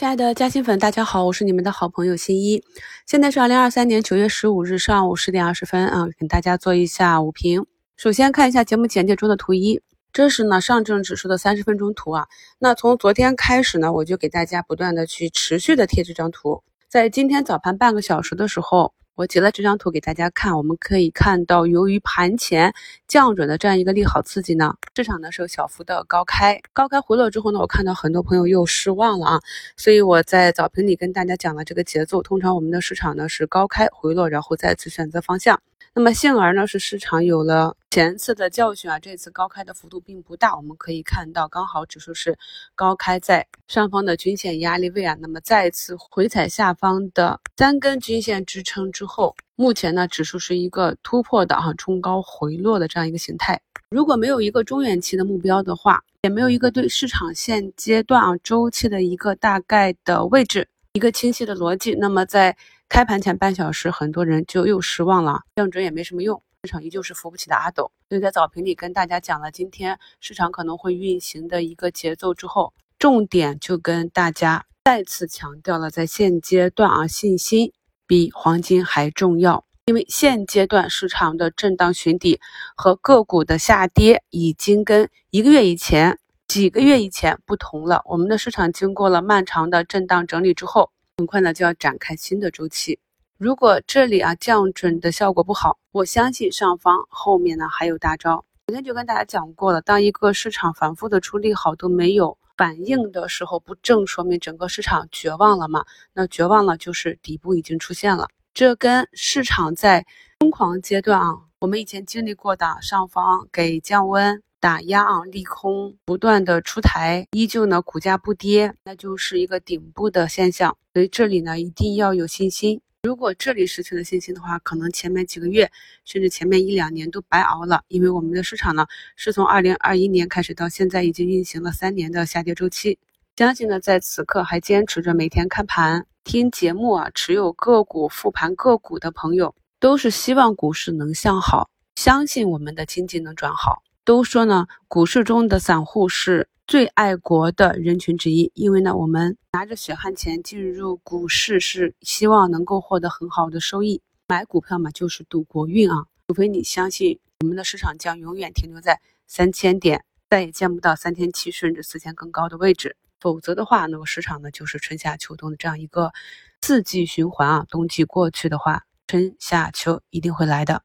亲爱的嘉兴粉，大家好，我是你们的好朋友新一。现在是二零二三年九月十五日上午十点二十分啊，给大家做一下午评。首先看一下节目简介中的图一，这是呢上证指数的三十分钟图啊。那从昨天开始呢，我就给大家不断的去持续的贴这张图，在今天早盘半个小时的时候。我截了这张图给大家看，我们可以看到，由于盘前降准的这样一个利好刺激呢，市场呢是有小幅的高开，高开回落之后呢，我看到很多朋友又失望了啊，所以我在早评里跟大家讲了这个节奏，通常我们的市场呢是高开回落，然后再次选择方向。那么幸而呢，是市场有了前次的教训啊，这次高开的幅度并不大。我们可以看到，刚好指数是高开在上方的均线压力位啊，那么再次回踩下方的三根均线支撑之后，目前呢，指数是一个突破的啊，冲高回落的这样一个形态。如果没有一个中远期的目标的话，也没有一个对市场现阶段啊周期的一个大概的位置，一个清晰的逻辑，那么在。开盘前半小时，很多人就又失望了，降准也没什么用，市场依旧是扶不起的阿斗。所以在早评里跟大家讲了今天市场可能会运行的一个节奏之后，重点就跟大家再次强调了，在现阶段啊，信心比黄金还重要，因为现阶段市场的震荡寻底和个股的下跌已经跟一个月以前、几个月以前不同了。我们的市场经过了漫长的震荡整理之后。很快呢就要展开新的周期。如果这里啊降准的效果不好，我相信上方后面呢还有大招。昨天就跟大家讲过了，当一个市场反复的出利好都没有反应的时候，不正说明整个市场绝望了吗？那绝望了就是底部已经出现了。这跟市场在疯狂阶段啊，我们以前经历过的上方给降温。打压啊，利空不断的出台，依旧呢股价不跌，那就是一个顶部的现象。所以这里呢一定要有信心。如果这里失去了信心的话，可能前面几个月甚至前面一两年都白熬了。因为我们的市场呢是从二零二一年开始到现在已经运行了三年的下跌周期。相信呢在此刻还坚持着每天看盘、听节目啊，持有个股复盘个股的朋友，都是希望股市能向好，相信我们的经济能转好。都说呢，股市中的散户是最爱国的人群之一，因为呢，我们拿着血汗钱进入股市，是希望能够获得很好的收益。买股票嘛，就是赌国运啊，除非你相信我们的市场将永远停留在三千点，再也见不到三千七甚至四千更高的位置，否则的话，那么市场呢就是春夏秋冬的这样一个四季循环啊。冬季过去的话，春夏秋一定会来的。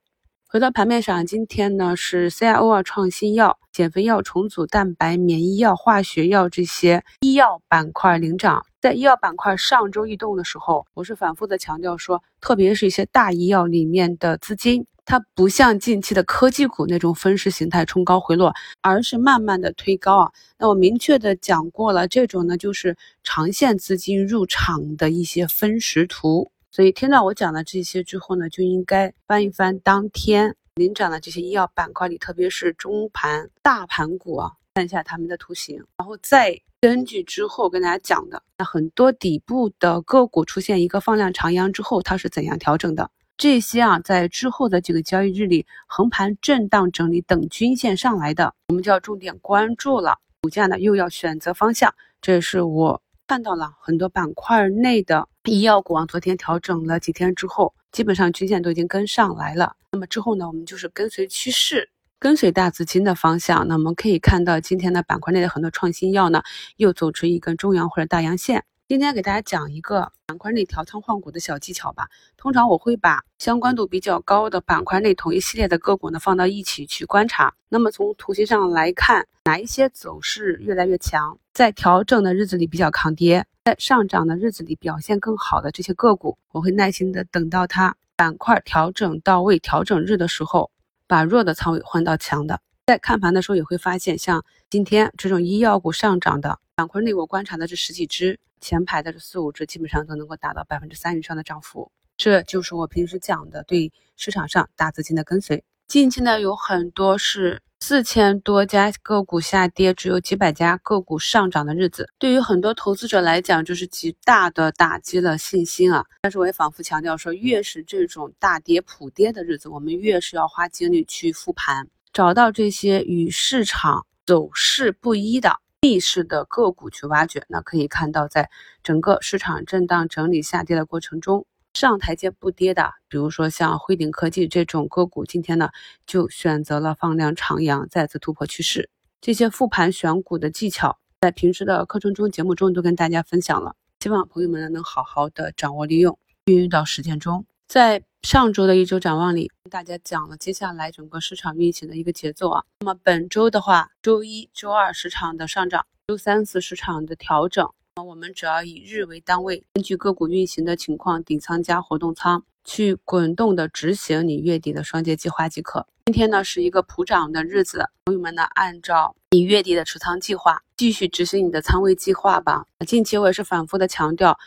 回到盘面上，今天呢是 CIO 二、创新药、减肥药、重组蛋白、免疫药、化学药这些医药板块领涨。在医药板块上周异动的时候，我是反复的强调说，特别是一些大医药里面的资金，它不像近期的科技股那种分时形态冲高回落，而是慢慢的推高啊。那我明确的讲过了，这种呢就是长线资金入场的一些分时图。所以听到我讲的这些之后呢，就应该翻一翻当天领涨的这些医药板块里，特别是中盘大盘股啊，看一下他们的图形，然后再根据之后跟大家讲的，那很多底部的个股出现一个放量长阳之后，它是怎样调整的？这些啊，在之后的几个交易日里横盘震荡整理等均线上来的，我们就要重点关注了。股价呢，又要选择方向，这是我看到了很多板块内的。医药股啊，昨天调整了几天之后，基本上均线都已经跟上来了。那么之后呢，我们就是跟随趋势，跟随大资金的方向。那我们可以看到，今天的板块内的很多创新药呢，又走出一根中阳或者大阳线。今天给大家讲一个板块内调仓换股的小技巧吧。通常我会把相关度比较高的板块内同一系列的个股呢放到一起去观察。那么从图形上来看，哪一些走势越来越强，在调整的日子里比较抗跌，在上涨的日子里表现更好的这些个股，我会耐心的等到它板块调整到位、调整日的时候，把弱的仓位换到强的。在看盘的时候也会发现，像今天这种医药股上涨的板块内，我观察的这十几只。前排的这四五只基本上都能够达到百分之三以上的涨幅，这就是我平时讲的对市场上大资金的跟随。近期呢有很多是四千多家个股下跌，只有几百家个股上涨的日子，对于很多投资者来讲，就是极大的打击了信心啊。但是我也反复强调说，越是这种大跌普跌的日子，我们越是要花精力去复盘，找到这些与市场走势不一的。逆势的个股去挖掘。那可以看到，在整个市场震荡整理下跌的过程中，上台阶不跌的，比如说像汇顶科技这种个股，今天呢就选择了放量长阳，再次突破趋势。这些复盘选股的技巧，在平时的课程中、节目中都跟大家分享了，希望朋友们呢能好好的掌握利用，运用到实践中。在上周的一周展望里，跟大家讲了接下来整个市场运行的一个节奏啊。那么本周的话，周一周二市场的上涨，周三四市场的调整。我们只要以日为单位，根据个股运行的情况，底仓加活动仓去滚动的执行你月底的双节计划即可。今天呢是一个普涨的日子，朋友们呢按照你月底的持仓计划，继续执行你的仓位计划吧。近期我也是反复的强调。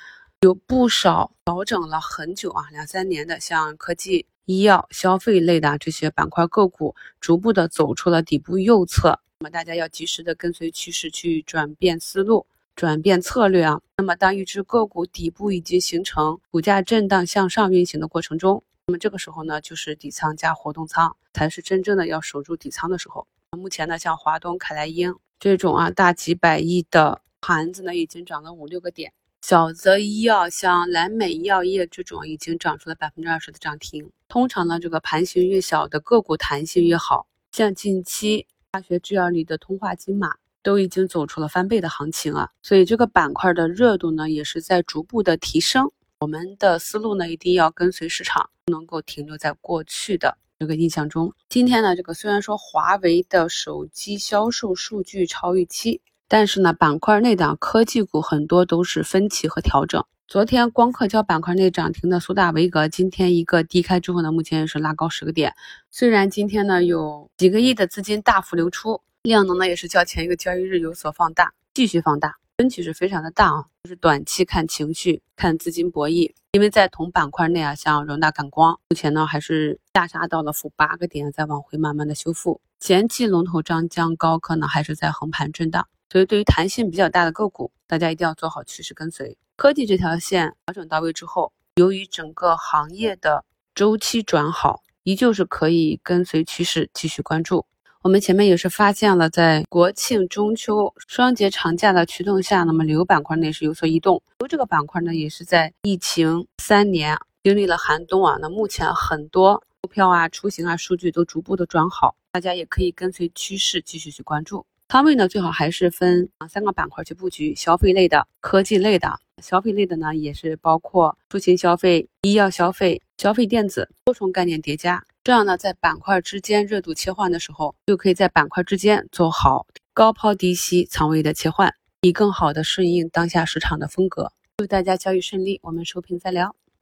有不少调整了很久啊，两三年的，像科技、医药、消费类的这些板块个股，逐步的走出了底部右侧。那么大家要及时的跟随趋势去转变思路、转变策略啊。那么当一只个股底部已经形成股价震荡向上运行的过程中，那么这个时候呢，就是底仓加活动仓才是真正的要守住底仓的时候。目前呢，像华东、凯莱英这种啊大几百亿的盘子呢，已经涨了五六个点。小泽医药像蓝美医药业这种已经涨出了百分之二十的涨停。通常呢，这个盘形越小的个股弹性越好。像近期大学制药里的通化金马都已经走出了翻倍的行情啊，所以这个板块的热度呢也是在逐步的提升。我们的思路呢一定要跟随市场，不能够停留在过去的这个印象中。今天呢，这个虽然说华为的手机销售数据超预期。但是呢，板块内的科技股很多都是分歧和调整。昨天光刻胶板块内涨停的苏大维格，今天一个低开之后呢，目前也是拉高十个点。虽然今天呢有几个亿的资金大幅流出，量能呢也是较前一个交易日有所放大，继续放大，分歧是非常的大啊。就是短期看情绪，看资金博弈。因为在同板块内啊，像荣大感光，目前呢还是下杀到了负八个点，在往回慢慢的修复。前期龙头张江高科呢还是在横盘震荡。所以，对于弹性比较大的个股，大家一定要做好趋势跟随。科技这条线调整到位之后，由于整个行业的周期转好，依旧是可以跟随趋势继续关注。我们前面也是发现了，在国庆、中秋双节长假的驱动下，那么旅游板块内是有所异动。旅游这个板块呢，也是在疫情三年经历了寒冬啊，那目前很多股票啊、出行啊数据都逐步的转好，大家也可以跟随趋势继续去关注。仓位呢，最好还是分啊三个板块去布局：消费类的、科技类的。消费类的呢，也是包括出行消费、医药消费、消费电子多重概念叠加。这样呢，在板块之间热度切换的时候，就可以在板块之间做好高抛低吸仓位的切换，以更好的顺应当下市场的风格。祝大家交易顺利，我们收评再聊。